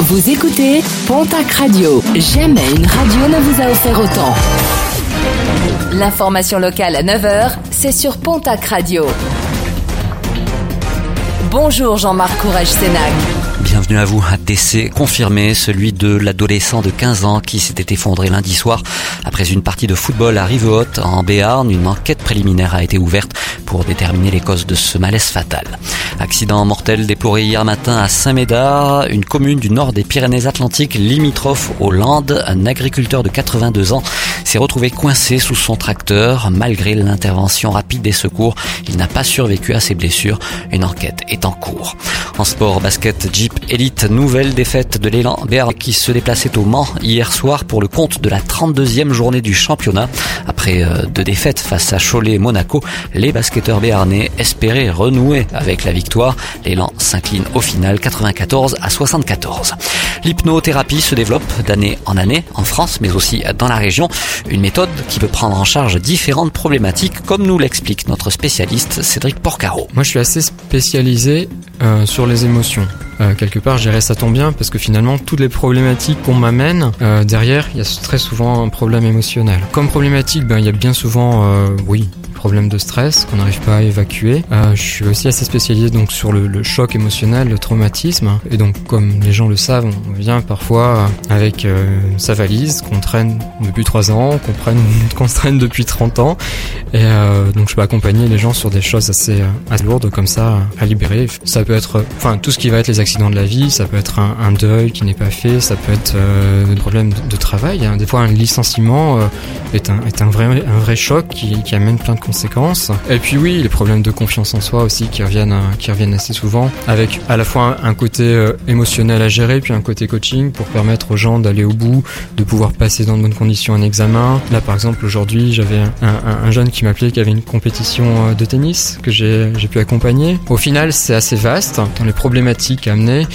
Vous écoutez Pontac Radio. Jamais une radio ne vous a offert autant. L'information locale à 9h, c'est sur Pontac Radio. Bonjour Jean-Marc Courage Sénac. Bienvenue à vous. Un décès confirmé, celui de l'adolescent de 15 ans qui s'était effondré lundi soir après une partie de football à Rivehaute en Béarn. Une enquête préliminaire a été ouverte pour déterminer les causes de ce malaise fatal. Accident mortel déploré hier matin à Saint-Médard, une commune du nord des Pyrénées-Atlantiques limitrophe aux Landes. Un agriculteur de 82 ans s'est retrouvé coincé sous son tracteur. Malgré l'intervention rapide des secours, il n'a pas survécu à ses blessures. Une enquête est en cours. En sport, basket, Jeep Elite, nouvelle défaite de l'élan Béarn qui se déplaçait au Mans hier soir pour le compte de la 32e journée du championnat. Après euh, deux défaites face à Cholet et Monaco, les basketteurs béarnais espéraient renouer avec la victoire. L'élan s'incline au final 94 à 74. L'hypnothérapie se développe d'année en année en France mais aussi dans la région. Une méthode qui peut prendre en charge différentes problématiques comme nous l'explique notre spécialiste Cédric Porcaro. Moi je suis assez spécialisé euh, sur les émotions. Euh, quelque part, je dirais ça tombe bien parce que finalement, toutes les problématiques qu'on m'amène, euh, derrière, il y a très souvent un problème émotionnel. Comme problématique, ben, il y a bien souvent, oui, problème de stress qu'on n'arrive pas à évacuer. Euh, je suis aussi assez spécialisé donc sur le, choc émotionnel, le traumatisme. Et donc, comme les gens le savent, on vient parfois avec euh, sa valise qu'on traîne depuis 3 ans, qu'on traîne depuis 30 ans. Et euh, donc, je peux accompagner les gens sur des choses assez, lourdes comme ça à libérer. Ça peut être, enfin, tout ce qui va être les accidents de la vie, ça peut être un, deuil qui n'est pas fait, ça peut être des problèmes de, travail. Hein. Des fois, un licenciement est, un vrai choc qui, qui amène plein de conséquences conséquences. Et puis oui, les problèmes de confiance en soi aussi qui reviennent, qui reviennent assez souvent, avec à la fois un côté euh, émotionnel à gérer, puis un côté coaching pour permettre aux gens d'aller au bout, de pouvoir passer dans de bonnes conditions un examen. Là, par exemple, aujourd'hui, j'avais un, un, un, jeune qui m'appelait qui avait une compétition euh, de tennis que j'ai pu accompagner. Au final, c'est assez vaste dans les problématiques amenées.